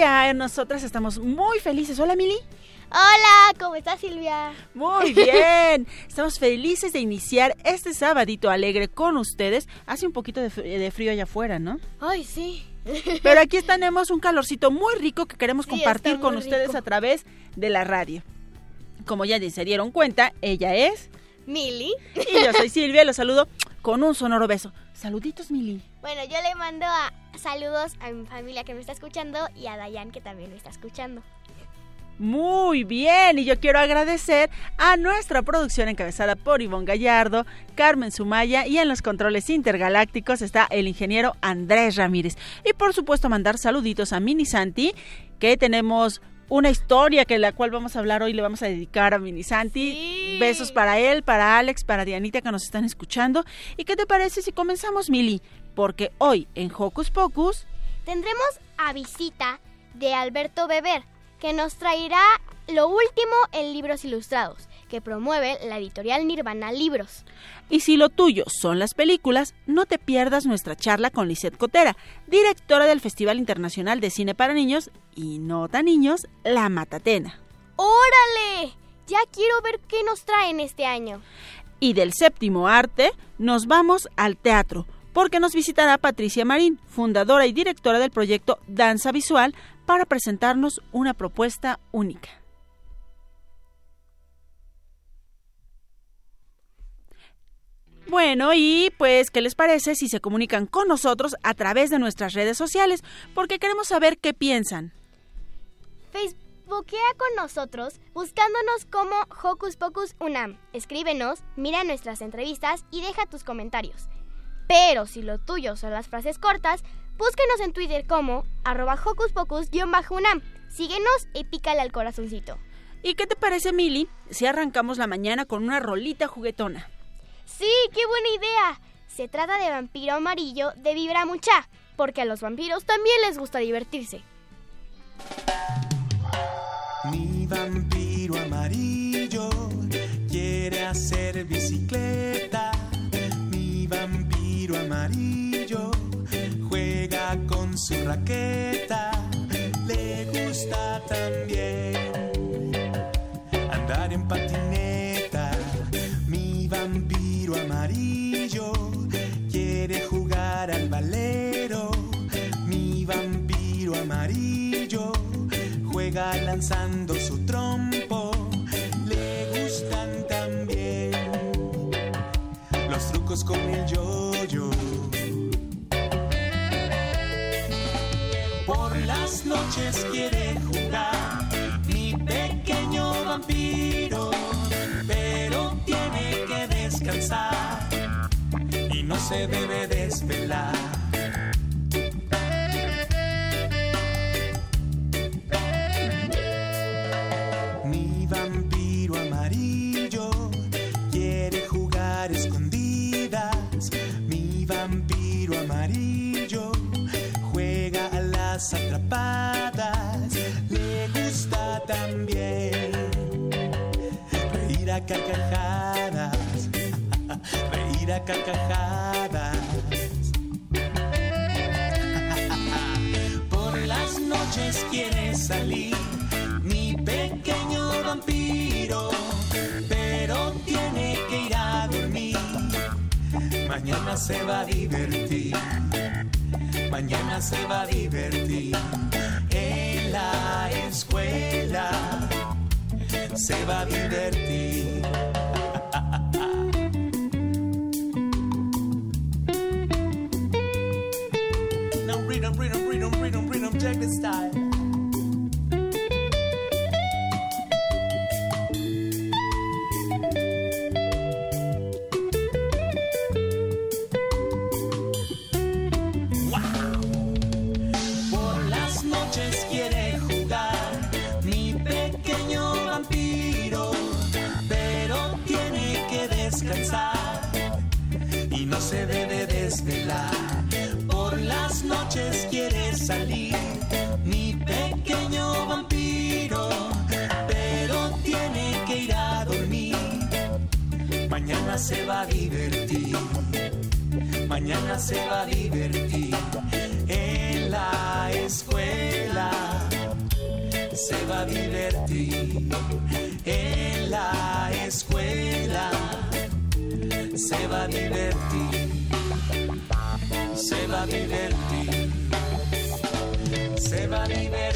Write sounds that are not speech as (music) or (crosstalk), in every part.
Nosotras estamos muy felices. Hola, Mili. Hola, ¿cómo estás Silvia? Muy (laughs) bien. Estamos felices de iniciar este sabadito alegre con ustedes. Hace un poquito de, fr- de frío allá afuera, ¿no? Ay, sí. (laughs) Pero aquí tenemos un calorcito muy rico que queremos Sí, compartir con ustedes rico. a través de la radio. Como ya se dieron cuenta, ella es Mili. y yo soy (laughs) Silvia. Los saludo con un sonoro beso. Saluditos, Mili. Bueno, yo le mando a saludos a mi familia que me está escuchando y a Dayan que también me está escuchando. Muy bien, y yo quiero agradecer a nuestra producción encabezada por Ivonne Gallardo, Carmen Sumaya y en los controles intergalácticos está el ingeniero Andrés Ramírez. Y por supuesto mandar saluditos a Mini Santi, que tenemos una historia que la cual vamos a hablar hoy le vamos a dedicar a Mini Santi. Sí. Besos para él, para Alex, para Dianita que nos están escuchando. ¿Y qué te parece si comenzamos, Mili? Porque hoy en Hocus Pocus Tendremos a visita de Alberto Beber, que nos traerá lo último en libros ilustrados, que promueve la editorial Nirvana Libros. Y si lo tuyo son las películas, no te pierdas nuestra charla con Lisette Cotera, directora del Festival Internacional de Cine para Niños y no tan niños, La Matatena. ¡Órale! Ya quiero ver qué nos traen este año. Y del séptimo arte, nos vamos al teatro, porque nos visitará Patricia Marín, fundadora y directora del proyecto Danza Visual, para presentarnos una propuesta única. Bueno, y pues, ¿qué les parece si se comunican con nosotros a través de nuestras redes sociales? Porque queremos saber qué piensan. Facebookea con nosotros buscándonos como Hocus Pocus Unam. Escríbenos, mira nuestras entrevistas y deja tus comentarios. Pero si lo tuyo son las frases cortas, búsquenos en Twitter como arroba Hocus Pocus-Unam. Síguenos y pícale al corazoncito. ¿Y qué te parece, Mili, si arrancamos la mañana con una rolita juguetona? Sí, qué buena idea. Se trata de Vampiro Amarillo de Vibra Mucha, porque a los vampiros también les gusta divertirse. Mi vampiro amarillo quiere hacer bicicleta. Mi vampiro amarillo juega con su raqueta. Le gusta también andar en patineta. Lanzando su trompo. Le gustan también los trucos con el yoyo. Por las noches quiere jugar mi pequeño vampiro, pero tiene que descansar y no se debe desvelar. reír a carcajadas. (laughs) Por las noches quiere salir, mi pequeño vampiro, pero tiene que ir a dormir. Mañana se va a divertir, mañana se va a divertir en la escuela. Se va a divertir rejected style. Mañana se va a divertir en la escuela. Se va a divertir en la escuela. Se va a divertir. Se va a divertir. Se va a divertir.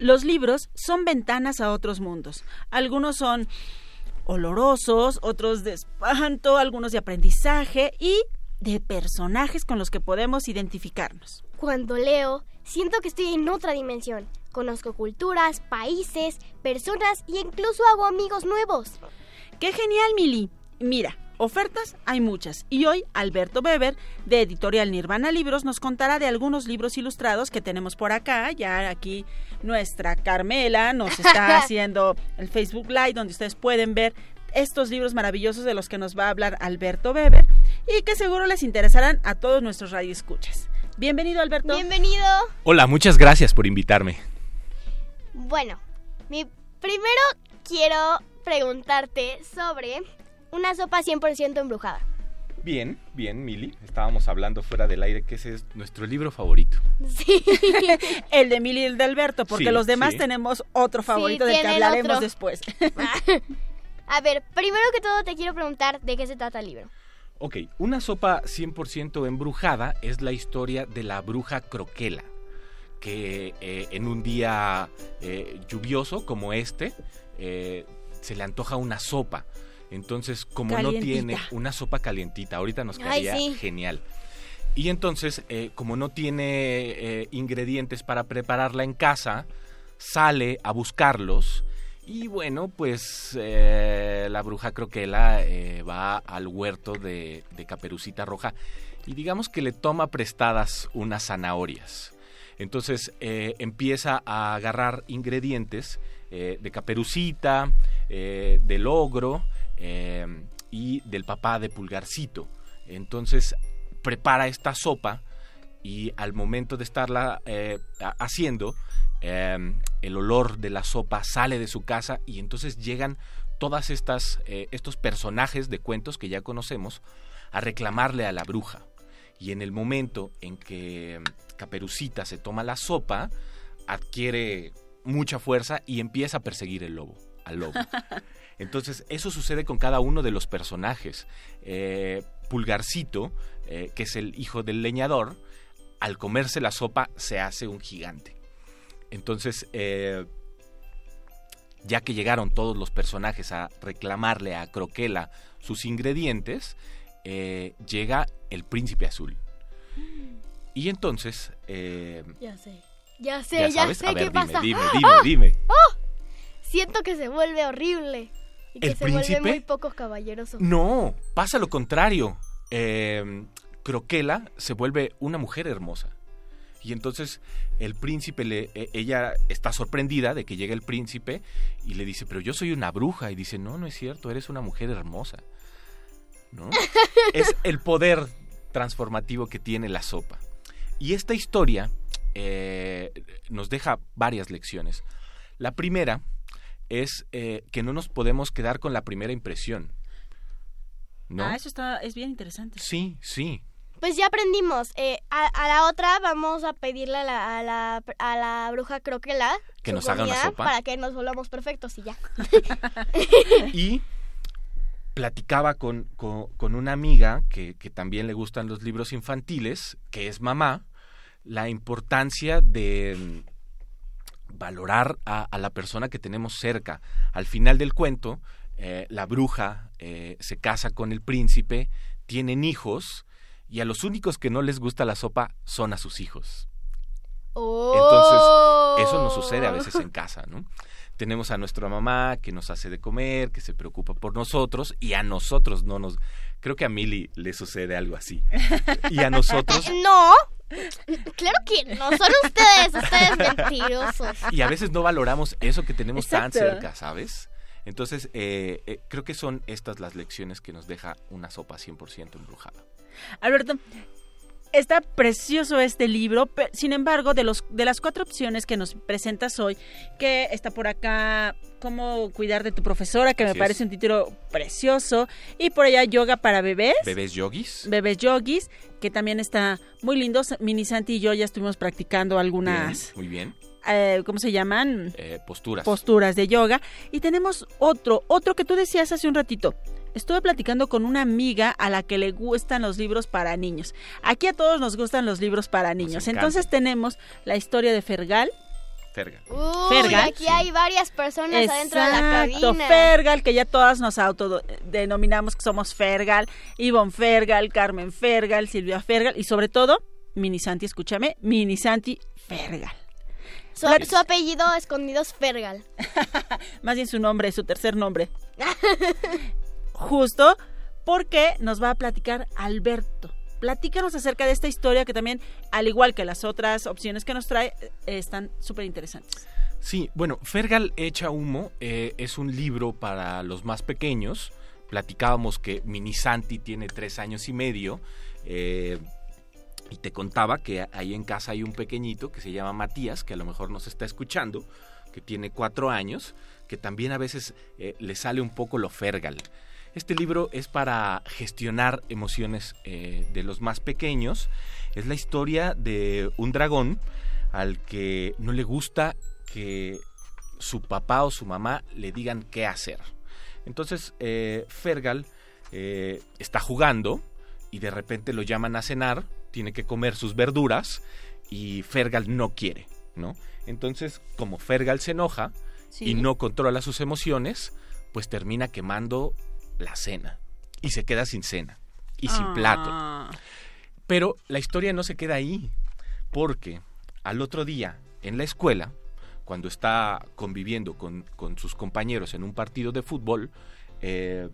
Los libros son ventanas a otros mundos. Algunos son olorosos, otros de espanto, algunos de aprendizaje y de personajes con los que podemos identificarnos. Cuando leo, siento que estoy en otra dimensión. Conozco culturas, países, personas y incluso hago amigos nuevos. ¡Qué genial, Mili! Mira, ofertas hay muchas y hoy Alberto Weber de Editorial Nirvana Libros nos contará de algunos libros ilustrados que tenemos por acá. Ya aquí nuestra Carmela nos está (laughs) haciendo el Facebook Live donde ustedes pueden ver estos libros maravillosos de los que nos va a hablar Alberto Weber y que seguro les interesarán a todos nuestros radioescuchas. Bienvenido, Alberto. Bienvenido. Hola, muchas gracias por invitarme. Bueno, mi primero quiero preguntarte sobre una sopa 100% embrujada. Bien, bien, Mili. Estábamos hablando fuera del aire que ese es nuestro libro favorito. (laughs) Sí. (laughs) el de Mili y el de Alberto, porque Sí, los demás sí. tenemos otro favorito del que hablaremos otro. después. (laughs) A ver, primero que todo te quiero preguntar de qué se trata el libro. Ok, una sopa 100% embrujada es la historia de la bruja Croquela, que eh, en un día eh, lluvioso como este, eh, se le antoja una sopa. Entonces, como no tiene una sopa calientita, ahorita nos Ay, quedaría sí. genial. Y entonces, eh, como no tiene eh, ingredientes para prepararla en casa, sale a buscarlos. Y bueno, pues eh, la bruja Croquela eh, va al huerto de, de Caperucita Roja y digamos que le toma prestadas unas zanahorias. Entonces eh, empieza a agarrar ingredientes eh, de Caperucita, eh, del ogro eh, y del papá de Pulgarcito. Entonces prepara esta sopa y al momento de estarla eh, ha- haciendo, eh, el olor de la sopa sale de su casa y entonces llegan todas estas eh, estos personajes de cuentos que ya conocemos a reclamarle a la bruja. Y en el momento en que Caperucita se toma la sopa, adquiere mucha fuerza y empieza a perseguir el lobo, al lobo. (laughs) Entonces, eso sucede con cada uno de los personajes. Eh, Pulgarcito, eh, que es el hijo del leñador, al comerse la sopa se hace un gigante. Entonces, eh, ya que llegaron todos los personajes a reclamarle a Croquela sus ingredientes, eh, llega el príncipe azul. Y entonces, eh, Ya sé. Ya sé, ya sé ver, qué dime, pasa. dime, (laughs) dime, dime. Siento que se vuelve horrible. Y que ¿El se príncipe? muy poco caballeroso. No, pasa lo contrario. Eh, Croquela se vuelve una mujer hermosa. Y entonces el príncipe, le, e- ella está sorprendida de que llegue el príncipe y le dice, pero yo soy una bruja. Y dice, no, no es cierto, eres una mujer hermosa. ¿No? (laughs) es el poder transformativo que tiene la sopa. Y esta historia eh, nos deja varias lecciones. La primera es eh, que no nos podemos quedar con la primera impresión. ¿No? Ah, eso está, es bien interesante. Sí, sí. Pues ya aprendimos. Eh, a, a la otra vamos a pedirle a la, a la, a la bruja croquela Que nos haga una sopa. para que nos volvamos perfectos y ya. (laughs) Y platicaba con, con- con una amiga que, que también le gustan los libros infantiles, que es mamá, la importancia de valorar a, a la persona que tenemos cerca. Al final del cuento, eh, la bruja eh, se casa con el príncipe, tienen hijos, y a los únicos que no les gusta la sopa son a sus hijos. Entonces, eso no sucede a veces en casa, ¿no? Tenemos a nuestra mamá que nos hace de comer, que se preocupa por nosotros y a nosotros no nos... Creo que a Milly le sucede algo así. Y a nosotros... (laughs) No. Claro que no, son ustedes, ustedes mentirosos. Y a veces no valoramos eso que tenemos Exacto. tan cerca, ¿sabes? Entonces, eh, eh, creo que son estas las lecciones que nos deja una sopa 100% embrujada. Alberto, está precioso este libro, pe- sin embargo, de los de las cuatro opciones que nos presentas hoy, que está por acá cómo cuidar de tu profesora, que Así me es. parece un título precioso, y por allá yoga para bebés. ¿Bebés yogis? Bebés yogis, que también está muy lindo. Mini Santi y yo ya estuvimos practicando algunas, Bien, muy bien. eh, ¿cómo se llaman? Eh, posturas. posturas de yoga. Y tenemos otro, otro que tú decías hace un ratito. Estuve platicando con una amiga a la que le gustan los libros para niños. Aquí a todos nos gustan los libros para niños. Entonces tenemos la historia de Fergal. Ferga. Uy, Fergal. aquí hay varias personas adentro de la Exacto, cabina. Fergal, que ya todas nos autodenominamos que somos Fergal. Ivonne Fergal, Carmen Fergal, Silvia Fergal y sobre todo, Mini Santi, escúchame, Mini Santi Fergal. Su, su apellido escondido es Fergal. (laughs) más bien su nombre, su tercer nombre. (laughs) Justo porque nos va a platicar Alberto. Platícanos acerca de esta historia que también, al igual que las otras opciones que nos trae, eh, están súper interesantes. Sí, bueno, Fergal Echa Humo eh, es un libro para los más pequeños. Platicábamos que Mini Santi tiene tres años y medio. eh, y te contaba que ahí en casa hay un pequeñito que se llama Matías, que a lo mejor nos está escuchando, que tiene cuatro años, que también a veces eh, le sale un poco lo Fergal. Este libro es para gestionar emociones eh, de los más pequeños. Es la historia de un dragón al que no le gusta que su papá o su mamá le digan qué hacer. Entonces, eh, Fergal eh, está jugando y de repente lo llaman a cenar, tiene que comer sus verduras y Fergal no quiere, ¿no? Entonces, como Fergal se enoja y no controla sus emociones, pues termina quemando la cena y se queda sin cena y sin plato. Ah, Pero la historia no se queda ahí, porque al otro día, en la escuela, cuando está conviviendo con, con sus compañeros en un partido de fútbol, eh,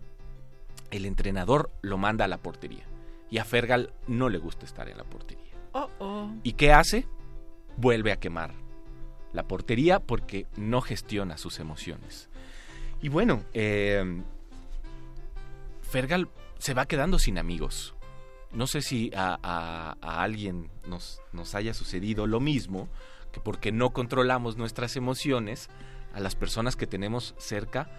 el entrenador lo manda a la portería. Y a Fergal no le gusta estar en la portería. Oh, oh. ¿Y qué hace? Vuelve a quemar la portería porque no gestiona sus emociones. Y bueno, eh, Fergal se va quedando sin amigos. No sé si a, a- a alguien nos, nos haya sucedido lo mismo, que porque no controlamos nuestras emociones, a las personas que tenemos cerca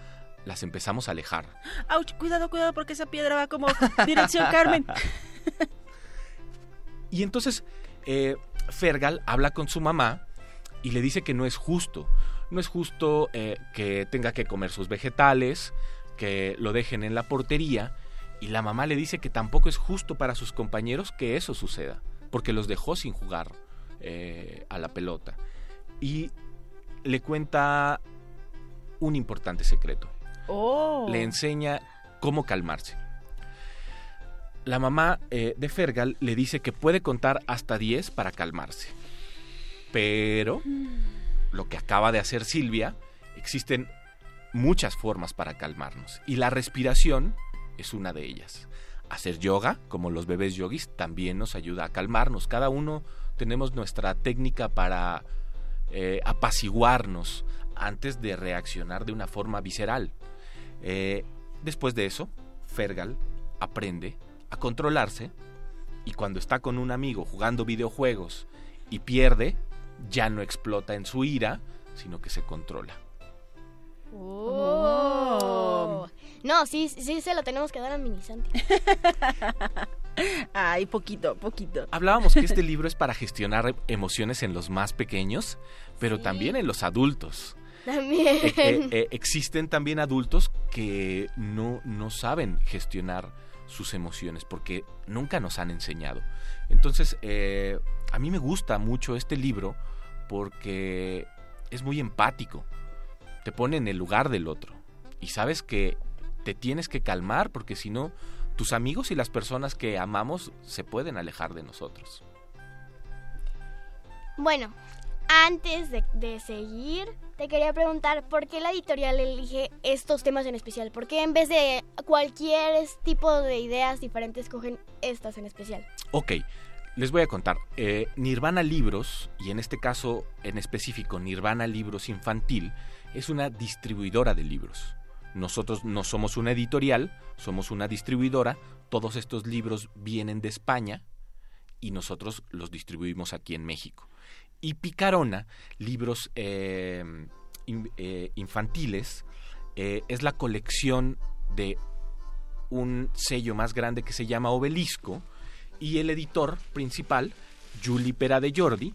las empezamos a alejar. Auch, cuidado, cuidado, porque esa piedra va como dirección Carmen. (laughs) Y entonces eh, Fergal habla con su mamá y le dice que no es justo. No es justo eh, que tenga que comer sus vegetales, que lo dejen en la portería. Y la mamá le dice que tampoco es justo para sus compañeros que eso suceda, porque los dejó sin jugar eh, a la pelota. Y le cuenta un importante secreto Oh. le enseña cómo calmarse. La mamá eh, de Fergal le dice que puede contar hasta 10 para calmarse. Pero lo que acaba de hacer Silvia, existen muchas formas para calmarnos. Y la respiración es una de ellas. Hacer yoga, como los bebés yogis, también nos ayuda a calmarnos. Cada uno tenemos nuestra técnica para eh, apaciguarnos antes de reaccionar de una forma visceral. Eh, después de eso, Fergal aprende a controlarse y cuando está con un amigo jugando videojuegos y pierde, ya no explota en su ira, sino que se controla. Oh. No, sí, sí se lo tenemos que dar a Minisanti. (laughs) Ay, poquito, poquito. Hablábamos que este (laughs) libro es para gestionar emociones en los más pequeños, pero Sí. también en los adultos. También. Eh, eh, eh, (laughs) existen también adultos que no, no saben gestionar sus emociones porque nunca nos han enseñado. Entonces, eh, a mí me gusta mucho este libro porque es muy empático. Te pone en el lugar del otro. Y sabes que te tienes que calmar porque si no, tus amigos y las personas que amamos se pueden alejar de nosotros. Bueno, antes de, de seguir, te quería preguntar por qué la editorial elige estos temas en especial. ¿Por qué en vez de cualquier tipo de ideas diferentes cogen estas en especial? Ok, les voy a contar. Eh, Nirvana Libros, y en este caso en específico Nirvana Libros Infantil, es una distribuidora de libros. Nosotros no somos una editorial, somos una distribuidora. Todos estos libros vienen de España y nosotros los distribuimos aquí en México. Y Picarona, libros eh, eh, infantiles, eh, es la colección de un sello más grande que se llama Obelisco y el editor principal, Juli Pera de Jordi,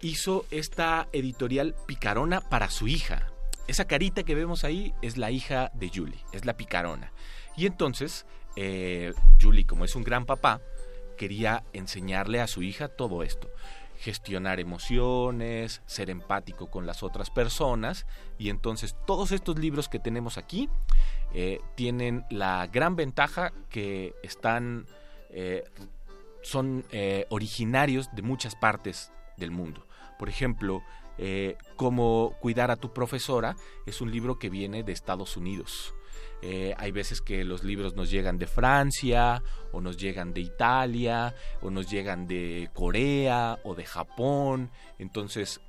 hizo esta editorial Picarona para su hija. Esa carita que vemos ahí es la hija de Julie, es la Picarona. Y entonces, eh, Julie, como es un gran papá, quería enseñarle a su hija todo esto. Gestionar emociones, ser empático con las otras personas. Y entonces todos estos libros que tenemos aquí eh, tienen la gran ventaja que están eh, son originarios de muchas partes del mundo. Por ejemplo, eh, Cómo cuidar a tu profesora es un libro que viene de Estados Unidos. Eh, hay veces que los libros nos llegan de Francia, o nos llegan de Italia, o nos llegan de Corea, o de Japón. Entonces,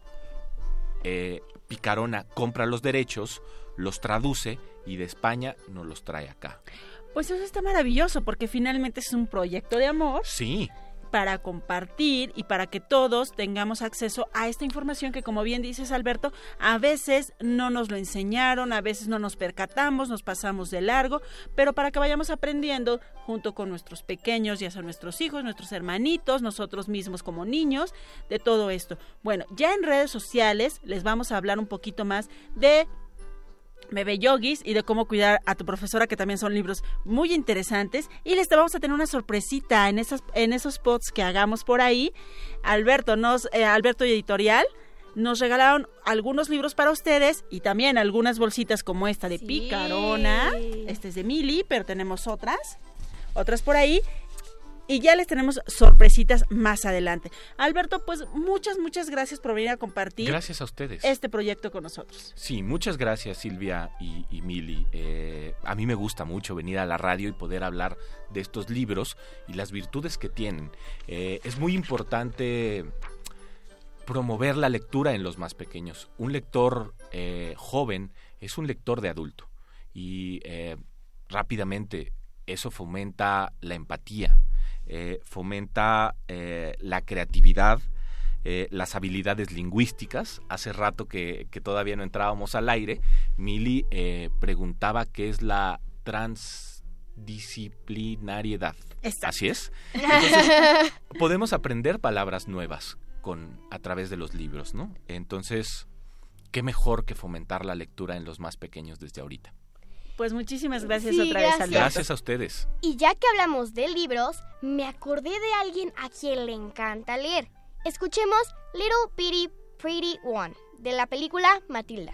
eh, Picarona compra los derechos, los traduce y de España nos los trae acá. Pues eso está maravilloso porque finalmente es un proyecto de amor Sí, para compartir y para que todos tengamos acceso a esta información que como bien dices Alberto, a veces no nos lo enseñaron, a veces no nos percatamos, nos pasamos de largo, pero para que vayamos aprendiendo junto con nuestros pequeños, ya sean nuestros hijos, nuestros hermanitos, nosotros mismos como niños, de todo esto. Bueno, ya en redes sociales les vamos a hablar un poquito más de Bebé Yogis y de cómo cuidar a tu profesora, que también son libros muy interesantes. Y les vamos a tener una sorpresita en, esas, en esos pods que hagamos por ahí. Alberto, nos, eh, Alberto y Editorial nos regalaron algunos libros para ustedes y también algunas bolsitas como esta de Sí. Picarona. Este es de Mili, pero tenemos otras, otras por ahí. Y ya les tenemos sorpresitas más adelante. Alberto, pues muchas, muchas gracias por venir a compartir gracias a ustedes. este proyecto con nosotros. Sí, muchas gracias Silvia y, y Mili. Eh, a mí me gusta mucho venir a la radio y poder hablar de estos libros y las virtudes que tienen. Eh, es muy importante promover la lectura en los más pequeños. Un lector eh, joven es un lector de adulto y eh, rápidamente eso fomenta la empatía, eh, fomenta eh, la creatividad, eh, las habilidades lingüísticas. Hace rato que, que todavía no entrábamos al aire, Mili preguntaba qué es la transdisciplinariedad. Exacto. Así es. (laughs) Entonces, podemos aprender palabras nuevas con, a través de los libros, ¿no? Entonces, qué mejor que fomentar la lectura en los más pequeños desde ahorita. Pues muchísimas gracias Sí, otra vez, gracias. Alberto. Gracias a ustedes. Y ya que hablamos de libros, me acordé de alguien a quien le encanta leer. Escuchemos Little Bitty Pretty One, de la película Matilda.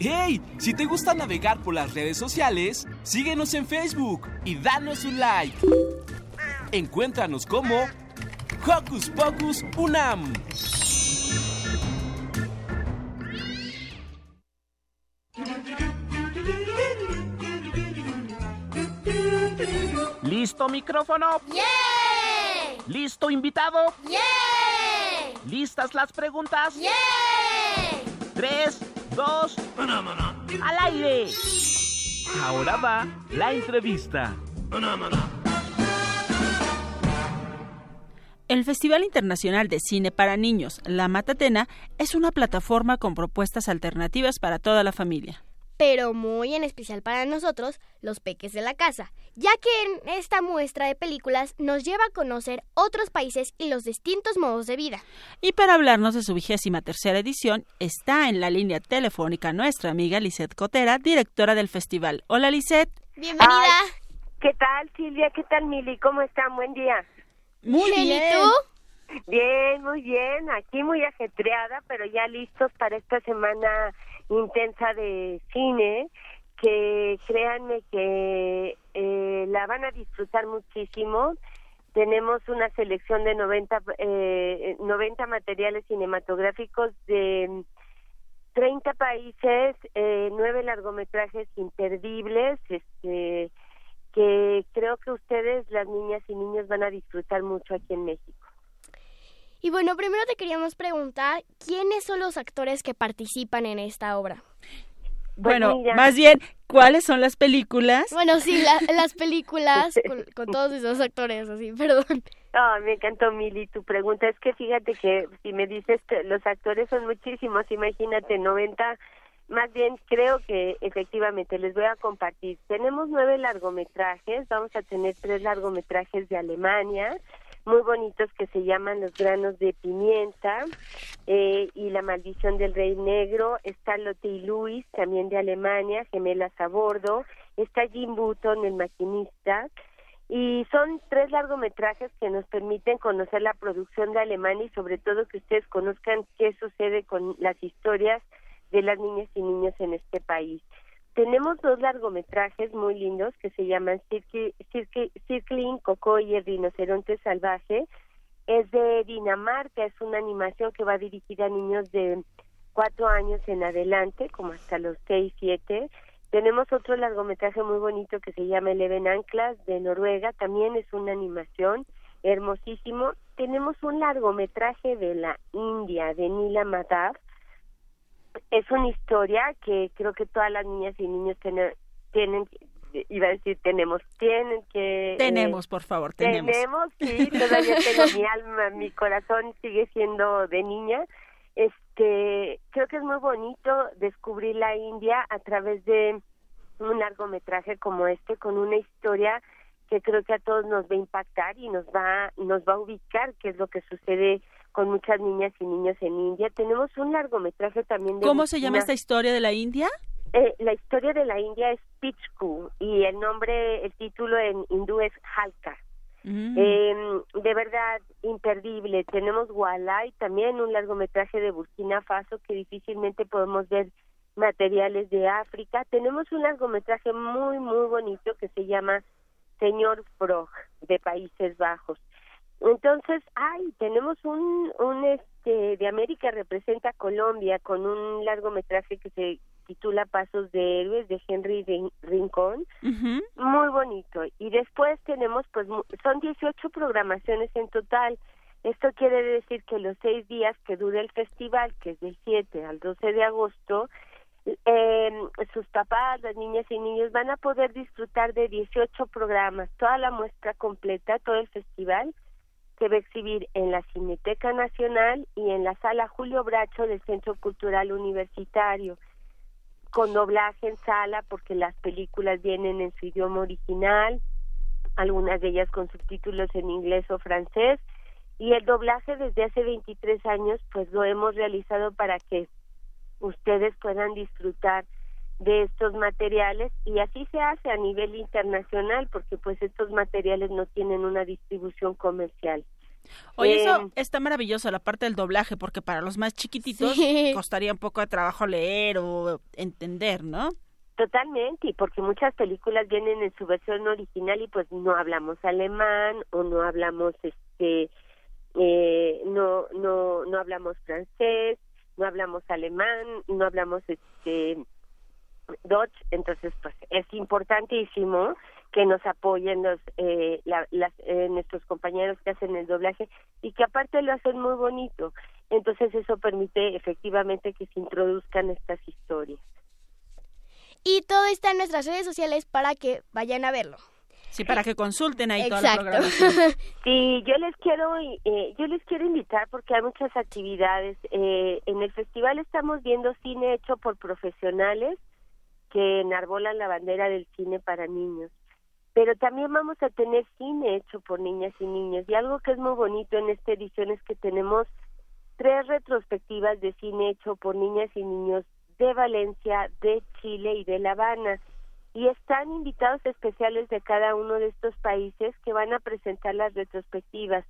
¡Hey! Si te gusta navegar por las redes sociales, síguenos en Facebook y danos un like. Encuéntranos como Hocus Pocus Unam. ¿Listo micrófono? ¡Yay! ¿Listo invitado? ¡Yay! ¿Listas las preguntas? ¡Yay! Tres, dos, al aire. Ahora va la entrevista. El Festival Internacional de Cine para Niños, La Matatena, es una plataforma con propuestas alternativas para toda la familia. Pero muy en especial para nosotros, los peques de la casa, ya que en esta muestra de películas nos lleva a conocer otros países y los distintos modos de vida. Y para hablarnos de su vigésima tercera edición, está en la línea telefónica nuestra amiga Lisette Cotera, directora del festival. Hola Lisette. Bienvenida. ¿Qué tal, Silvia? ¿Qué tal, Mili? ¿Cómo están? Buen día. Muy Bien, bien. ¿y tú? Bien, muy bien. Aquí muy ajetreada, pero ya listos para esta semana intensa de cine, que créanme que eh, la van a disfrutar muchísimo. Tenemos una selección de 90, eh, 90 materiales cinematográficos de 30 países, eh, largometrajes imperdibles, este, que creo que ustedes, las niñas y niños, van a disfrutar mucho aquí en México. Y bueno, primero te queríamos preguntar, ¿quiénes son los actores que participan en esta obra? Bueno, mira. más bien, ¿cuáles son las películas? Bueno, sí, la- las películas (laughs) con, con todos esos actores, así, (laughs) perdón. Ah, me encantó, Mili, tu pregunta. Es que fíjate que si me dices que los actores son muchísimos, imagínate, 90, más bien creo que efectivamente les voy a compartir. Tenemos nueve largometrajes, vamos a tener tres largometrajes de Alemania, muy bonitos que se llaman Los granos de pimienta eh, y La maldición del rey negro. Está Lotte y Luis, también de Alemania, Gemelas a bordo. Está Jim Button, el maquinista. Y son tres largometrajes que nos permiten conocer la producción de Alemania y sobre todo que ustedes conozcan qué sucede con las historias de las niñas y niños en este país. Tenemos dos largometrajes muy lindos que se llaman Circling Coco y el rinoceronte salvaje. Es de Dinamarca, es una animación que va dirigida a niños de cuatro años en adelante, como hasta los seis, siete. Tenemos otro largometraje muy bonito que se llama Eleven Anclas de Noruega, también es una animación hermosísimo. Tenemos un largometraje de la India, de Nila Madhav. Es una historia que creo que todas las niñas y niños tienen, tienen iba a decir tenemos, tienen que... eh, Tenemos, por favor, tenemos. tenemos, sí, todavía tengo mi (laughs) alma, mi corazón sigue siendo de niña. Este, creo que es muy bonito descubrir la India a través de un largometraje como este con una historia que creo que a todos nos va a impactar y nos va nos va a ubicar qué es lo que sucede con muchas niñas y niños en India. Tenemos un largometraje también de ¿Cómo se llama esta historia de la India? eh, la historia de la India es Pichku y el nombre, el título en hindú es Halka. Mm. Eh, de verdad, imperdible. Tenemos Walay, también un largometraje de Burkina Faso que difícilmente podemos ver materiales de África. Tenemos un largometraje muy, muy bonito que se llama Señor Frog de Países Bajos. Entonces, ay, tenemos un, un este de América representa a Colombia con un largometraje que se titula Pasos de Héroes de Henry Rin- Rincón muy bonito. Y después tenemos, pues, son 18 programaciones en total. Esto quiere decir que los seis días que dura el festival, que es del 7 al 12 de agosto, eh, sus papás, las niñas y niños van a poder disfrutar de 18 programas, toda la muestra completa, todo el festival, se va a exhibir en la Cineteca Nacional y en la Sala Julio Bracho del Centro Cultural Universitario, con doblaje en sala porque las películas vienen en su idioma original, algunas de ellas con subtítulos en inglés o francés, y el doblaje desde hace 23 años pues lo hemos realizado para que ustedes puedan disfrutar de estos materiales y así se hace a nivel internacional porque pues estos materiales no tienen una distribución comercial. Oye, eso Eh, está maravilloso, la parte del doblaje, porque para los más chiquititos Sí. costaría un poco de trabajo leer o entender, ¿no? Totalmente, y porque muchas películas vienen en su versión original y pues no hablamos alemán o no hablamos este eh, no no no hablamos francés, no hablamos alemán, no hablamos este Dutch, entonces pues es importantísimo que nos apoyen los eh, la- las, eh, nuestros compañeros que hacen el doblaje y que aparte lo hacen muy bonito, entonces eso permite efectivamente que se introduzcan estas historias. Y todo está en nuestras redes sociales para que vayan a verlo. Sí, para que consulten ahí toda la Exacto. programación. (laughs) Sí, yo les quiero eh, yo les quiero invitar porque hay muchas actividades. Eh, en el festival estamos viendo cine hecho por profesionales que enarbolan la bandera del cine para niños. Pero también vamos a tener cine hecho por niñas y niños. Y algo que es muy bonito en esta edición es que tenemos tres retrospectivas de cine hecho por niñas y niños de Valencia, de Chile y de La Habana y están invitados especiales de cada uno de estos países que van a presentar las retrospectivas,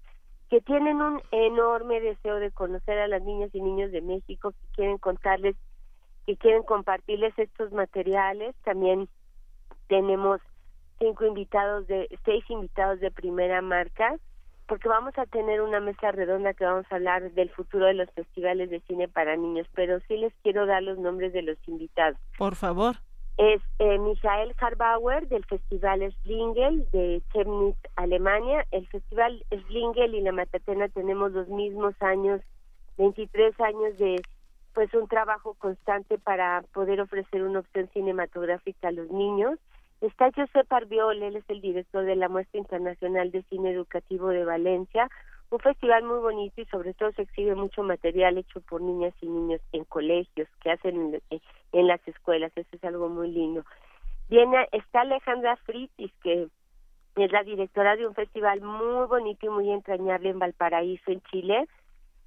que tienen un enorme deseo de conocer a las niñas y niños de México, que quieren contarles, que quieren compartirles estos materiales. También tenemos cinco invitados de, seis invitados de primera marca, porque vamos a tener una mesa redonda que vamos a hablar del futuro de los festivales de cine para niños, pero sí les quiero dar los nombres de los invitados Por favor. es eh, Michael Harbauer del Festival Schlingel de Chemnitz, Alemania. El Festival Schlingel y la Matatena tenemos los mismos años, 23 años de pues un trabajo constante para poder ofrecer una opción cinematográfica a los niños. Está Josep Arbiol, él es el director de la Muestra Internacional de Cine Educativo de Valencia, un festival muy bonito y sobre todo se exhibe mucho material hecho por niñas y niños en colegios que hacen en, en las escuelas, eso es algo muy lindo. Viene, está Alejandra Fritis, que es la directora de un festival muy bonito y muy entrañable en Valparaíso, en Chile.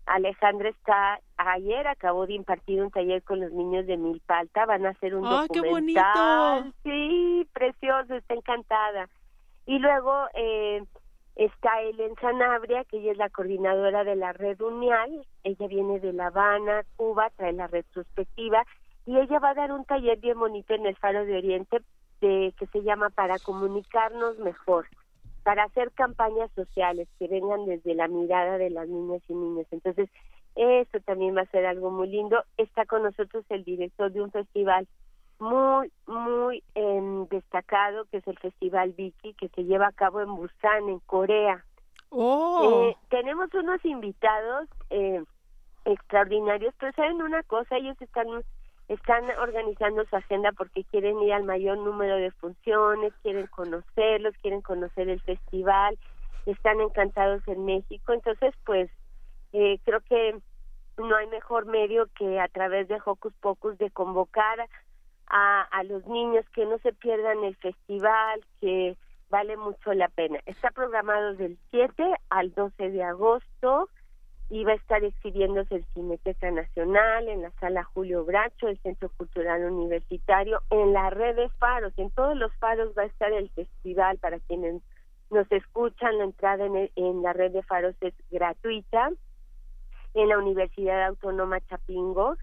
Alejandra está, ayer acabó de impartir un taller con los niños de Milpalta, van a hacer un ¡Ay, qué documental. bonito! Sí, precioso, está encantada. Y luego eh, está Ellen Sanabria, que ella es la coordinadora de la red UNIAL, ella viene de La Habana, Cuba, trae la retrospectiva, y ella va a dar un taller bien bonito en el Faro de Oriente de, que se llama Para comunicarnos mejor, para hacer campañas sociales que vengan desde la mirada de las niñas y niños. Entonces, eso también va a ser algo muy lindo. Está con nosotros el director de un festival muy, muy em, destacado, que es el Festival Viki, que se lleva a cabo en Busan, en Corea. Oh, Eh, tenemos unos invitados eh, extraordinarios, pero saben una cosa, ellos están están organizando su agenda porque quieren ir al mayor número de funciones, quieren conocerlos, quieren conocer el festival, están encantados en México, entonces pues eh, creo que no hay mejor medio que a través de Hocus Pocus de convocar a, a los niños que no se pierdan el festival, que vale mucho la pena. Está programado del 7 al 12 de agosto va a estar exhibiéndose en Cineteca Nacional, en la Sala Julio Bracho, el Centro Cultural Universitario, en la red de faros, en todos los faros va a estar el festival para quienes nos escuchan, la entrada en, el- en la red de faros es gratuita, en la Universidad Autónoma Chapingo,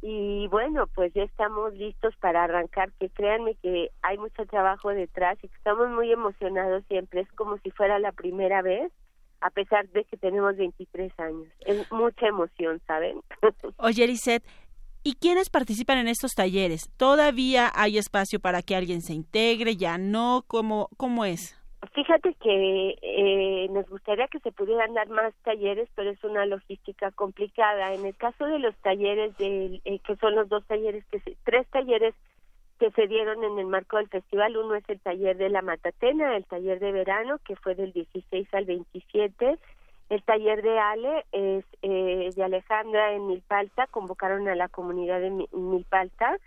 y bueno, pues ya estamos listos para arrancar, que créanme que hay mucho trabajo detrás y que estamos muy emocionados siempre, es como si fuera la primera vez, a pesar de que tenemos 23 años. Es mucha emoción, ¿saben? (laughs) oye, Lisette, ¿y quiénes participan en estos talleres? ¿Todavía hay espacio para que alguien se integre? ¿Ya no? ¿Cómo, cómo es? Fíjate que eh, nos gustaría que se pudieran dar más talleres, pero es una logística complicada. En el caso de los talleres, del, eh, que son los dos talleres, que se- tres talleres que se dieron en el marco del festival, uno es el taller de la Matatena, el taller de verano, que fue del 16 al 27, El taller de Ale es eh, de Alejandra en Milpalta, convocaron a la comunidad de Milpalta,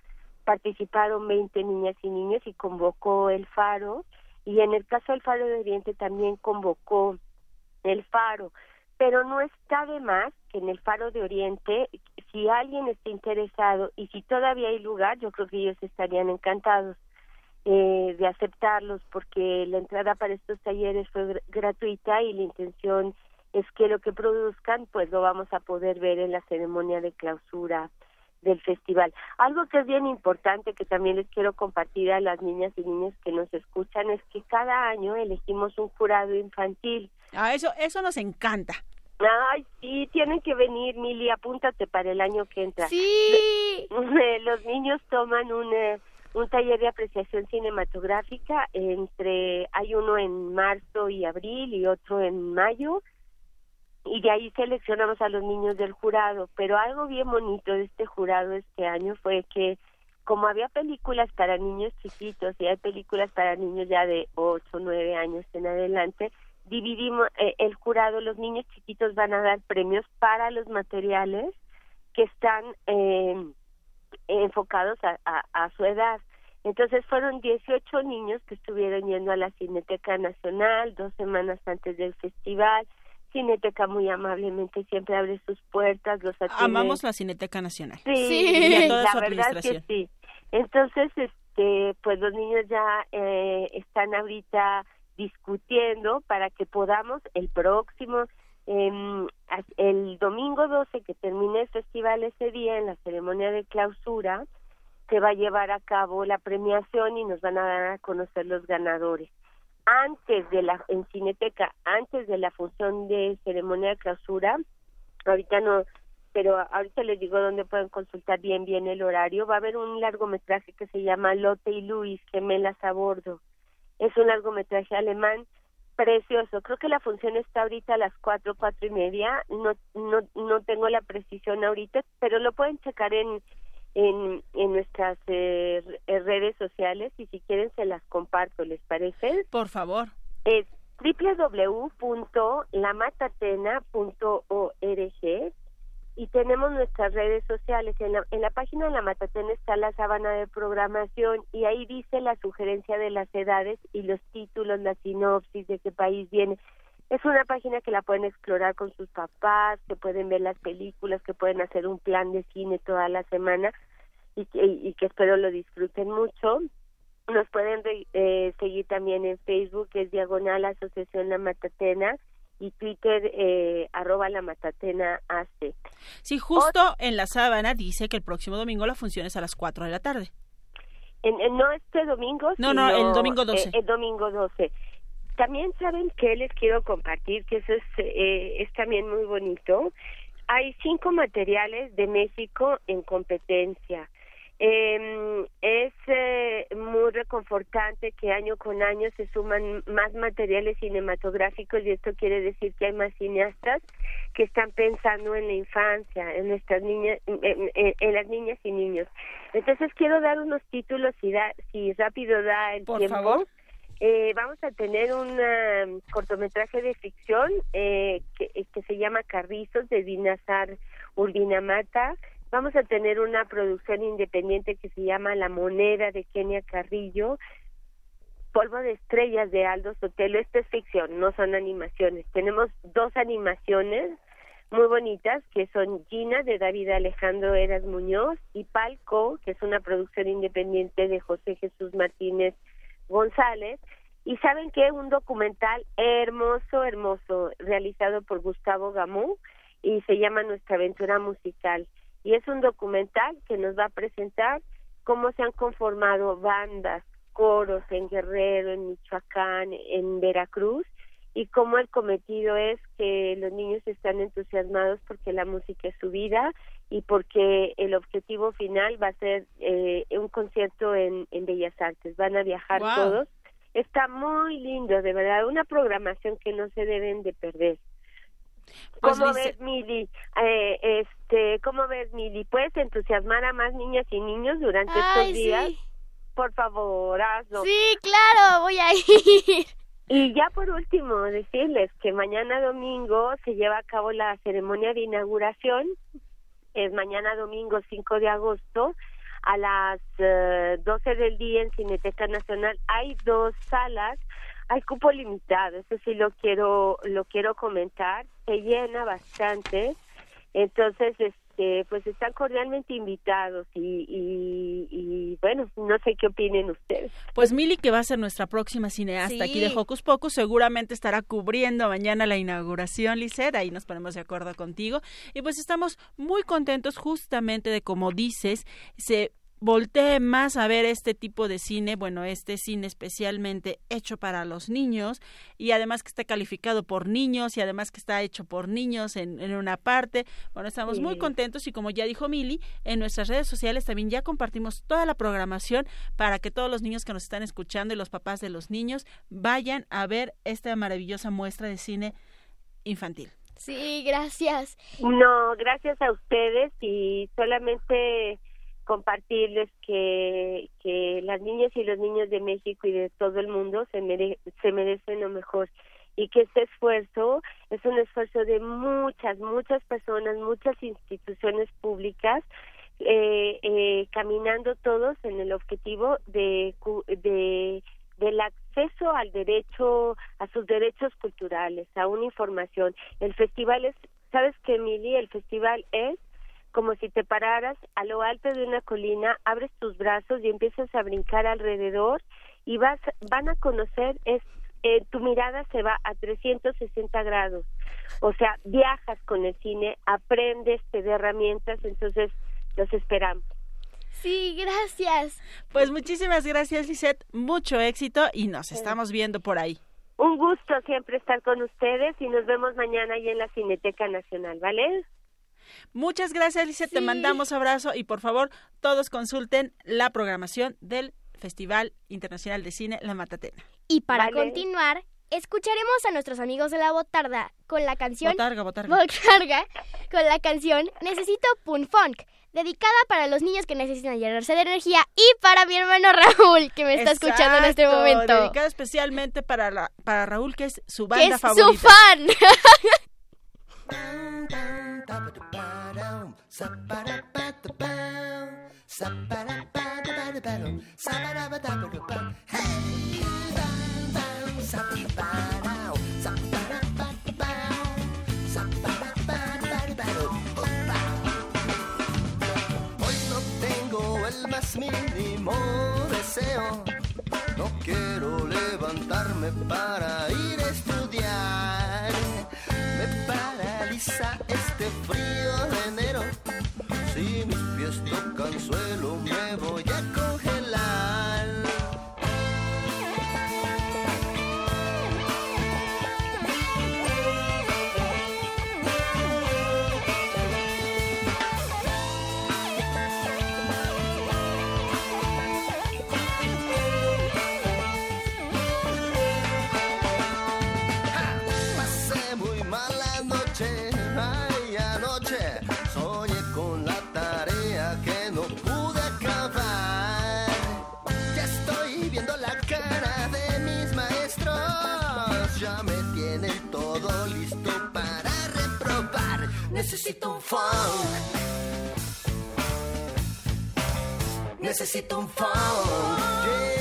participaron 20 niñas y niños y convocó el Faro, y en el caso del Faro de Oriente también convocó el Faro, pero no está de más que en el Faro de Oriente, si alguien está interesado y si todavía hay lugar, yo creo que ellos estarían encantados eh, de aceptarlos porque la entrada para estos talleres fue gratuita y la intención es que lo que produzcan pues lo vamos a poder ver en la ceremonia de clausura del festival. Algo que es bien importante que también les quiero compartir a las niñas y niños que nos escuchan es que cada año elegimos un jurado infantil. Ah, eso, eso nos encanta. Ay, sí, tienen que venir, Mili, apúntate para el año que entra. Sí. (laughs) Los niños toman un, eh, un taller de apreciación cinematográfica entre, hay uno en marzo y abril y otro en mayo y de ahí seleccionamos a los niños del jurado, pero algo bien bonito de este jurado este año fue que como había películas para niños chiquitos y hay películas para niños ya de 8, 9 años en adelante, dividimos eh, el jurado, los niños chiquitos van a dar premios para los materiales que están eh, enfocados a, a, a su edad. Entonces fueron 18 niños que estuvieron yendo a la Cineteca Nacional dos semanas antes del festival, Cineteca muy amablemente siempre abre sus puertas, los atiende. Amamos la Cineteca Nacional. Sí, la verdad que sí. Entonces, este, pues los niños ya eh, están ahorita discutiendo para que podamos el próximo, eh, el domingo 12 que termine el festival ese día en la ceremonia de clausura, se va a llevar a cabo la premiación y nos van a dar a conocer los ganadores antes de la en Cineteca, antes de la función de ceremonia de clausura, ahorita no, pero ahorita les digo dónde pueden consultar bien bien el horario, va a haber un largometraje que se llama Lotte y Luis, Gemelas a bordo. Es un largometraje alemán precioso. Creo que la función está ahorita a las cuatro, cuatro y media. No, no, no tengo la precisión ahorita, pero lo pueden checar en en, en nuestras eh, redes sociales y si quieren se las comparto, ¿les parece? Por favor. Es www.lamatatena.org y tenemos nuestras redes sociales. En la, en la página de la Matatena está la sábana de programación y ahí dice la sugerencia de las edades y los títulos, la sinopsis, de qué país viene. Es una página que la pueden explorar con sus papás, que pueden ver las películas, que pueden hacer un plan de cine toda la semana y que, y que espero lo disfruten mucho. Nos pueden eh, seguir también en Facebook, que es Diagonal Asociación La Matatena, y Twitter, eh, arroba La Matatena AC. Sí, justo en la sábana dice que el próximo domingo la función es a las 4 de la tarde. En, no este domingo, no, no, el domingo 12. Eh, el domingo 12. También saben que les quiero compartir, que eso es, eh, es también muy bonito. Hay cinco materiales de México en competencia. Eh, es eh, muy reconfortante que año con año se suman más materiales cinematográficos y esto quiere decir que hay más cineastas que están pensando en la infancia, en nuestras niñas, en, las niñas y niños. Entonces quiero dar unos títulos si da, si rápido da el Por tiempo. Favor. Eh, vamos a tener un um, cortometraje de ficción eh, que, que, se llama Carrizos de Dinazar Urbinamata. Vamos a tener una producción independiente que se llama La Moneda de Kenia Carrillo. Polvo de Estrellas de Aldo Sotelo. Esta es ficción, no son animaciones. Tenemos dos animaciones muy bonitas que son Gina de David Alejandro Eras Muñoz y Palco, que es una producción independiente de José Jesús Martínez González. Y saben que un documental hermoso, hermoso, realizado por Gustavo Gamú y se llama Nuestra aventura musical. Y es un documental que nos va a presentar cómo se han conformado bandas, coros en Guerrero, en Michoacán, en Veracruz y cómo el cometido es que los niños están entusiasmados porque la música es su vida y porque el objetivo final va a ser eh, un concierto en, en Bellas Artes. Van a viajar Wow. todos. Está muy lindo, de verdad, una programación que no se deben de perder. Pues, ¿Cómo Lice- ves, Mili? Eh, este, ¿Cómo ves, Mili? ¿Puedes entusiasmar a más niñas y niños durante Ay, estos días? sí. Por favor, hazlo. Sí, claro, voy a ir. (laughs) Y ya por último, decirles que mañana domingo se lleva a cabo la ceremonia de inauguración. Es mañana domingo 5 de agosto a las eh, 12 del día en Cineteca Nacional. Hay dos salas, hay cupo limitado, eso sí lo quiero lo quiero comentar. Se llena bastante. Entonces, este, pues están cordialmente invitados y, y, y, bueno, no sé qué opinen ustedes. Pues Mili, que va a ser nuestra próxima cineasta aquí de. Hocus Pocus, seguramente estará cubriendo mañana la inauguración, Lisette, ahí nos ponemos de acuerdo contigo. Y pues estamos muy contentos justamente de, como dices, se voltee más a ver este tipo de cine, bueno, este cine especialmente hecho para los niños y además que está calificado por niños y además que está hecho por niños en, en una parte. Bueno, estamos muy contentos y como ya dijo Mili, en nuestras redes sociales también ya compartimos toda la programación para que todos los niños que nos están escuchando y los papás de los niños vayan a ver esta maravillosa muestra de cine infantil. Sí, gracias. No, gracias a ustedes y solamente compartirles que, que las niñas y los niños de México y de todo el mundo se, mere- se merecen lo mejor y que este esfuerzo es un esfuerzo de muchas, muchas personas, muchas instituciones públicas, eh, eh, caminando todos en el objetivo de, de del acceso al derecho, a sus derechos culturales, a una información. El festival es, ¿sabes qué, Mili? El festival es como si te pararas a lo alto de una colina, abres tus brazos y empiezas a brincar alrededor y vas, van a conocer, es, eh, tu mirada se va a 360 grados. O sea, viajas con el cine, aprendes, te da herramientas, entonces los esperamos. Sí, gracias. Pues muchísimas gracias, Lisette, mucho éxito y nos estamos viendo por ahí. Un gusto siempre estar con ustedes y nos vemos mañana ahí en la Cineteca Nacional, ¿vale? Muchas gracias, Lisette, te mandamos abrazo y por favor, todos consulten la programación del Festival Internacional de Cine La Matatena. Y para Vale. continuar, escucharemos a nuestros amigos de la Botarga con la canción Botarga, botarga. Botarga con la canción Necesito Pun Funk, dedicada para los niños que necesitan llenarse de energía y para mi hermano Raúl, que me está escuchando en este momento. Dedicado especialmente para, la, para Raúl, que es su Que banda es favorita. su fan. (laughs) (laughs) Para ir a estudiar. Suelo, me voy a Necesito un funk. Necesito un funk.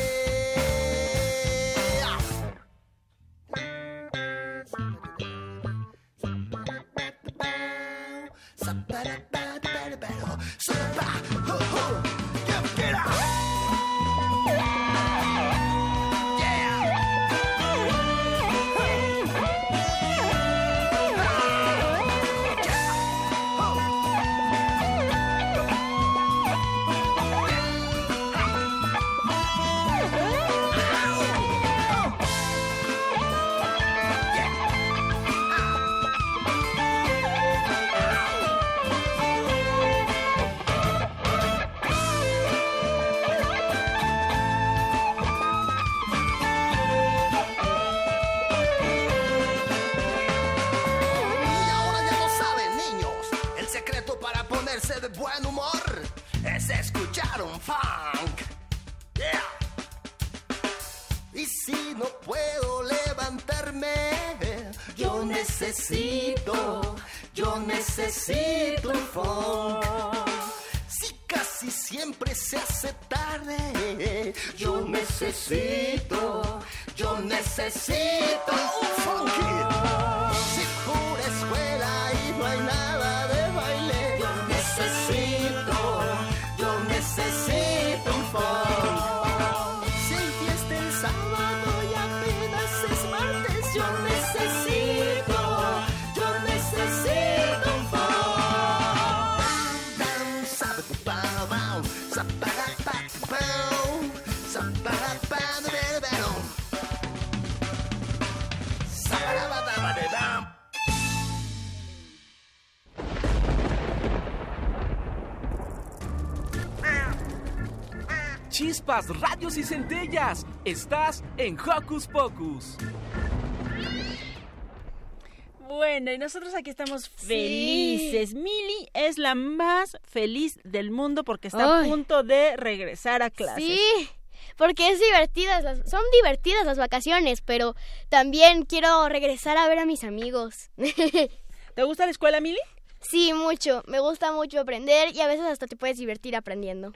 Necesito, yo necesito un funky. Chispas, radios y centellas. Estás en Hocus Pocus. Bueno, y nosotros aquí estamos felices. Mili es la más feliz del mundo porque está a punto de regresar a clases. Sí, porque es divertidas, las- son divertidas las vacaciones, pero también quiero regresar a ver a mis amigos. (laughs) ¿Te gusta la escuela, Mili? sí, mucho, me gusta mucho aprender y a veces hasta te puedes divertir aprendiendo.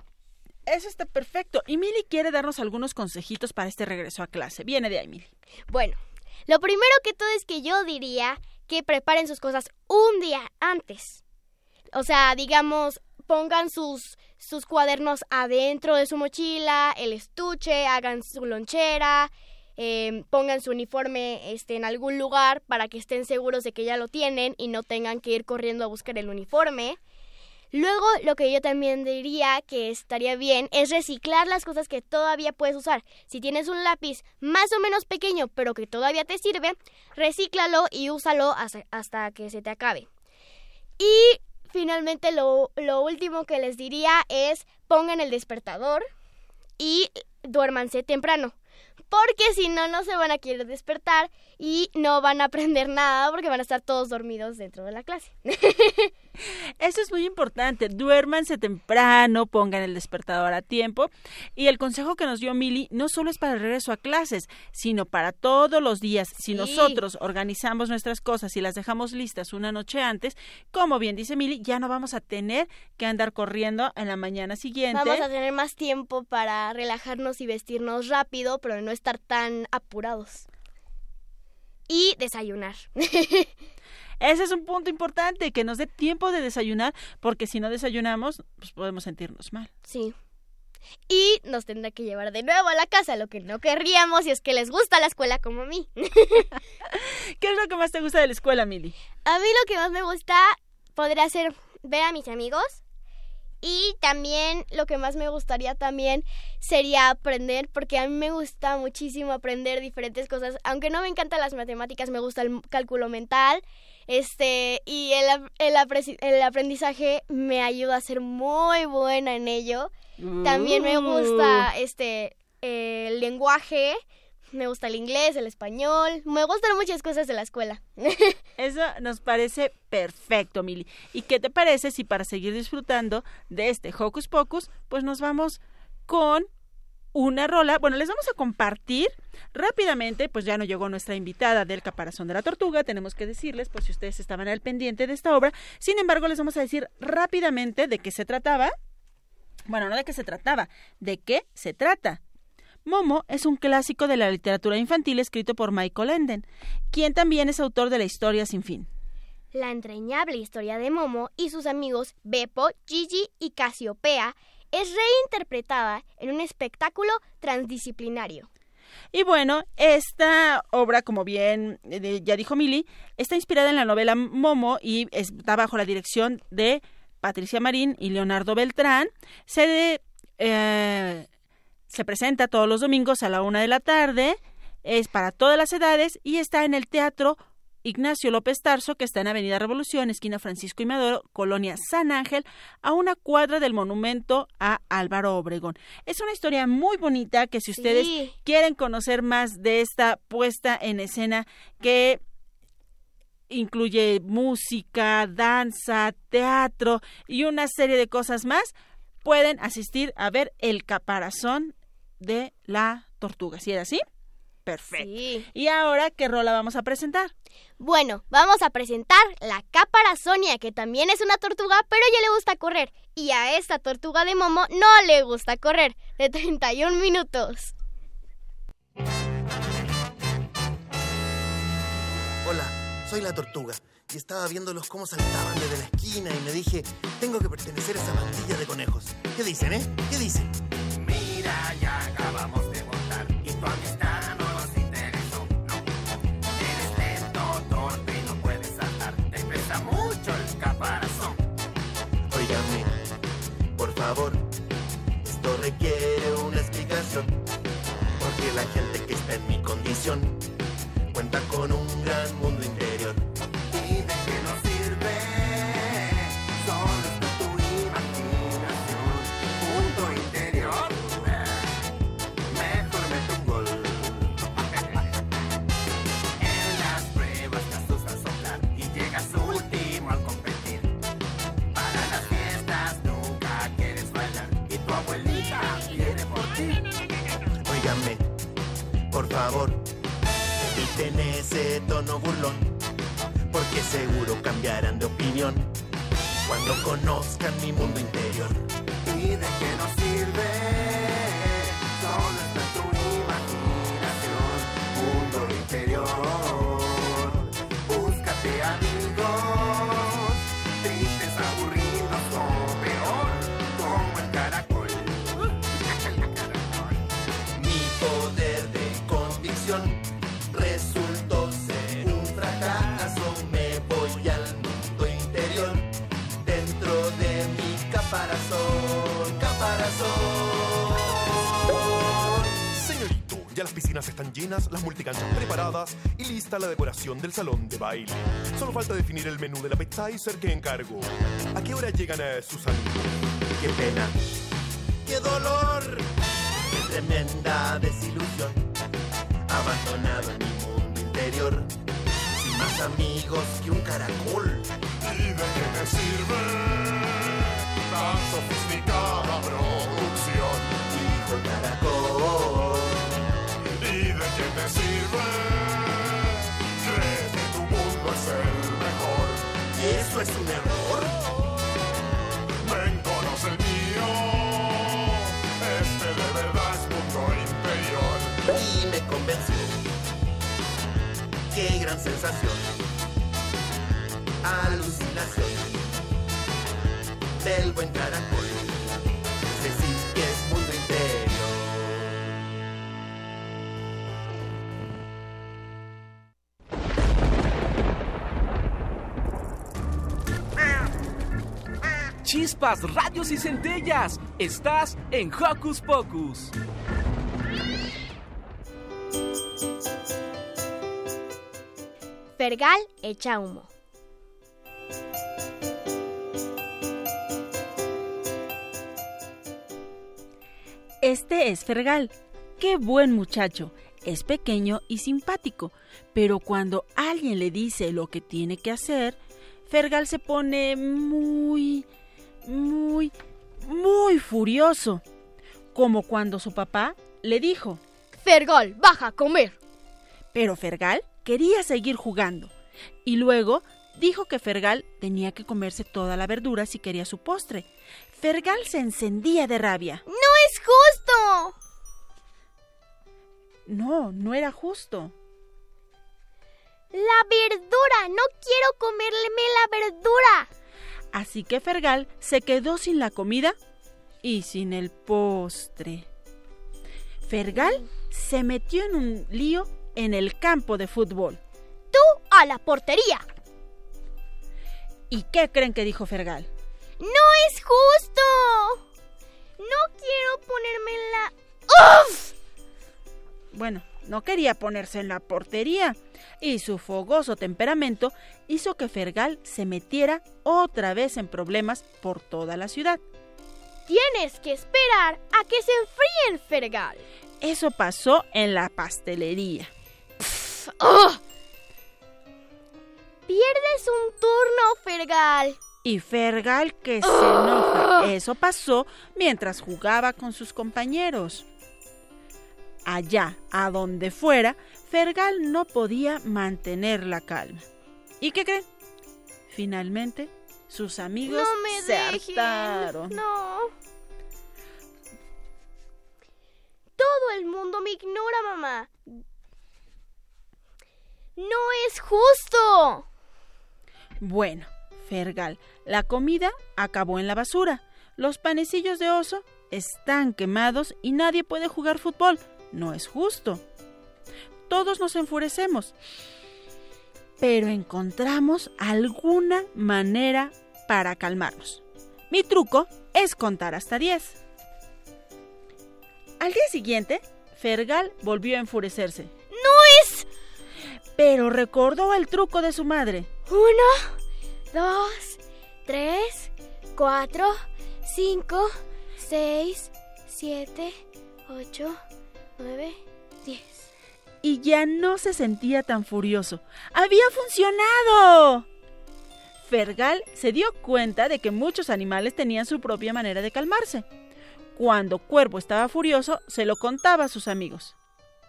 Eso está perfecto. Y Mili quiere darnos algunos consejitos para este regreso a clase. Viene de ahí, Mili. Bueno, lo primero que todo es que yo diría que preparen sus cosas un día antes. O sea, digamos, pongan sus, sus cuadernos adentro de su mochila, el estuche, hagan su lonchera, eh, pongan su uniforme este, en algún lugar para que estén seguros de que ya lo tienen y no tengan que ir corriendo a buscar el uniforme. Luego, lo que yo también diría que estaría bien es reciclar las cosas que todavía puedes usar. Si tienes un lápiz más o menos pequeño, pero que todavía te sirve, recíclalo y úsalo hasta, que se te acabe. Y finalmente, lo, lo último que les diría es pongan el despertador y duérmanse temprano. Porque si no, no se van a querer despertar y no van a aprender nada porque van a estar todos dormidos dentro de la clase. (laughs) Eso es muy importante. Duérmanse temprano, pongan el despertador a tiempo. Y el consejo que nos dio Mili no solo es para el regreso a clases, sino para todos los días. Si Sí. nosotros organizamos nuestras cosas y las dejamos listas una noche antes, como bien dice Mili, ya no vamos a tener que andar corriendo en la mañana siguiente. Vamos a tener más tiempo para relajarnos y vestirnos rápido, pero no estar tan apurados. Y desayunar. (laughs) Ese es un punto importante, que nos dé tiempo de desayunar, porque si no desayunamos, pues podemos sentirnos mal. sí. Y nos tendrá que llevar de nuevo a la casa, lo que no querríamos si es que les gusta la escuela como a mí. (laughs) ¿Qué es lo que más te gusta de la escuela, Mili? A mí lo que más me gusta podría ser ver a mis amigos. Y también lo que más me gustaría también sería aprender, porque a mí me gusta muchísimo aprender diferentes cosas. Aunque no me encantan las matemáticas, me gusta el cálculo mental. Este, y el, el, apre- el aprendizaje me ayuda a ser muy buena en ello. También me gusta este eh, el lenguaje, me gusta el inglés, el español, me gustan muchas cosas de la escuela. (laughs) Eso nos parece perfecto, Mili. ¿Y qué te parece si para seguir disfrutando de este Hocus Pocus, pues nos vamos con una rola? Bueno, les vamos a compartir rápidamente, pues ya no llegó nuestra invitada del Caparazón de la Tortuga, tenemos que decirles, por si ustedes estaban al pendiente de esta obra. Sin embargo, les vamos a decir rápidamente de qué se trataba. Bueno, no de qué se trataba, de qué se trata. Momo es un clásico de la literatura infantil escrito por Michael Enden, quien también es autor de la historia sin fin. La entrañable historia de Momo y sus amigos Beppo, Gigi y Casiopea es reinterpretada en un espectáculo transdisciplinario. Y bueno, esta obra, como bien eh, ya dijo Mili, está inspirada en la novela Momo y está bajo la dirección de Patricia Marín y Leonardo Beltrán. Se, eh, se presenta todos los domingos a la una de la tarde, es para todas las edades y está en el Teatro Ignacio López Tarso, que está en Avenida Revolución, esquina Francisco y Madero, Colonia San Ángel, a una cuadra del monumento a Álvaro Obregón. Es una historia muy bonita que si ustedes Sí. quieren conocer más de esta puesta en escena que incluye música, danza, teatro y una serie de cosas más, pueden asistir a ver El Caparazón de la Tortuga. ¿Sí era así? Perfecto. Sí. ¿Y ahora qué rola vamos a presentar? Bueno, vamos a presentar la cápara Sonia, que también es una tortuga, pero a ella le gusta correr. Y a esta tortuga de Momo no le gusta correr, de 31 minutos. Hola, soy la tortuga y estaba viéndolos cómo saltaban desde la esquina y me dije, tengo que pertenecer a esa pandilla de conejos. ¿Qué dicen, eh? ¿Qué dicen? Mira, ya acabamos de votar y tu amistad cuenta con un eviten ese tono burlón. Porque seguro cambiarán de opinión cuando conozcan mi mundo interior. ¿Y de qué nos sirve? Ya las piscinas están llenas, las multicanchas preparadas y lista la decoración del salón de baile. Solo falta definir el menú del appetizer que encargo. ¿A qué hora llegan a sus amigos? Qué pena, qué dolor, qué tremenda desilusión. Abandonado en mi mundo interior, sin más amigos que un caracol. ¿Y de qué me sirve tan sofisticada producción? Eso es un error? Ven, conoce el mío. Este de verdad es mundo interior. y me convenció. Qué gran sensación. Alucinación del buen caracol. Chispas, radios y centellas. Estás en Hocus Pocus. Fergal echa humo. Este es Fergal. Qué buen muchacho. Es pequeño y simpático, pero cuando alguien le dice lo que tiene que hacer, Fergal se pone muy, muy, muy furioso. Como cuando su papá le dijo, Fergal, baja a comer. pero Fergal quería seguir jugando. Y luego dijo que Fergal tenía que comerse toda la verdura si quería su postre. Fergal se encendía de rabia. ¡No es justo! No, no era justo. La verdura, no quiero comerme la verdura. Así que Fergal se quedó sin la comida y sin el postre. Fergal se metió en un lío en el campo de fútbol. Tú a la portería. ¿Y qué creen que dijo Fergal? ¡No es justo! No quiero ponerme en la... ¡Uf! Bueno, no quería ponerse en la portería y su fogoso temperamento hizo que Fergal se metiera otra vez en problemas por toda la ciudad. Tienes que esperar a que se enfríen, Fergal. Eso pasó en la pastelería. ¡Ugh! Pierdes un turno, Fergal. Y Fergal que se enoja. Eso pasó mientras jugaba con sus compañeros. Allá, a donde fuera, Fergal no podía mantener la calma. ¿Y qué creen? Finalmente, sus amigos No me se dejen. hartaron. No. Todo el mundo me ignora, mamá. No es justo. Bueno, Fergal, la comida acabó en la basura. Los panecillos de oso están quemados y nadie puede jugar fútbol. No es justo. Todos nos enfurecemos. Pero encontramos alguna manera para calmarnos. Mi truco es contar hasta 10. Al día siguiente, Fergal volvió a enfurecerse. ¡No es! Pero recordó el truco de su madre. Uno, dos, tres, cuatro, cinco, seis, siete, ocho, nueve. Y ya no se sentía tan furioso. ¡Había funcionado! Fergal se dio cuenta de que muchos animales tenían su propia manera de calmarse. Cuando Cuervo estaba furioso, se lo contaba a sus amigos.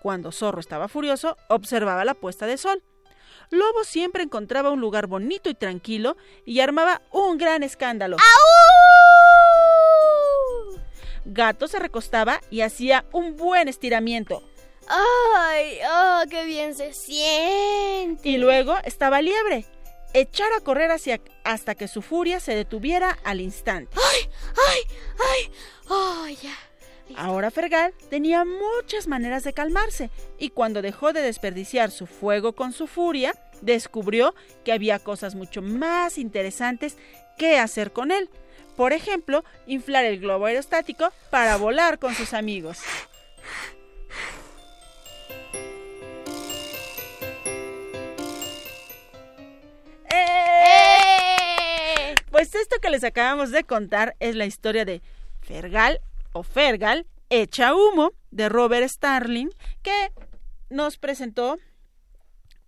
Cuando Zorro estaba furioso, observaba la puesta de sol. Lobo siempre encontraba un lugar bonito y tranquilo y armaba un gran escándalo. Gato se recostaba y hacía un buen estiramiento. ¡Ay! ¡Oh, qué bien se siente! Y luego estaba Liebre. Echar a correr hacia, hasta que su furia se detuviera al instante. ¡Ay! ¡Ay! ¡Ay! ¡Oh, ya! Ahora Fergal tenía muchas maneras de calmarse y cuando dejó de desperdiciar su fuego con su furia, descubrió que había cosas mucho más interesantes que hacer con él. Por ejemplo, inflar el globo aerostático para volar con sus amigos. Pues esto que les acabamos de contar es la historia de Fergal o Fergal Echa Humo de Robert Starling que nos presentó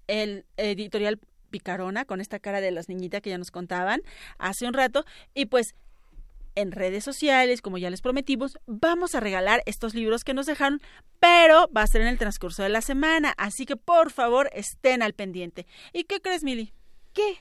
el editorial Picarona con esta cara de las niñitas que ya nos contaban hace un rato y pues en redes sociales, como ya les prometimos, vamos a regalar estos libros que nos dejaron, pero va a ser en el transcurso de la semana, así que por favor estén al pendiente. ¿Y qué crees, Mili? ¿Qué?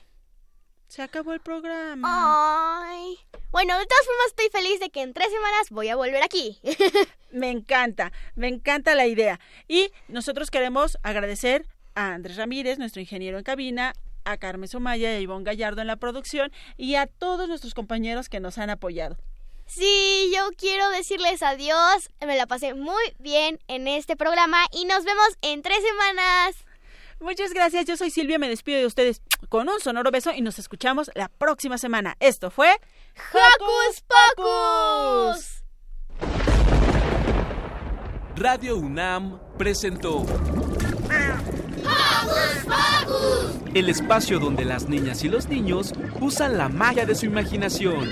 Se acabó el programa. Ay. Bueno, de todas formas estoy feliz de que en tres semanas voy a volver aquí. (laughs) Me encanta, me encanta la idea. Y nosotros queremos agradecer a Andrés Ramírez, nuestro ingeniero en cabina, a Carmen Somaya y a Ivonne Gallardo en la producción y a todos nuestros compañeros que nos han apoyado. Sí, yo quiero decirles adiós. Me la pasé muy bien en este programa y nos vemos en tres semanas. Muchas gracias, yo soy Silvia, me despido de ustedes con un sonoro beso y nos escuchamos la próxima semana. Esto fue ¡Hocus Pocus! Radio UNAM presentó el espacio donde las niñas y los niños usan la magia de su imaginación.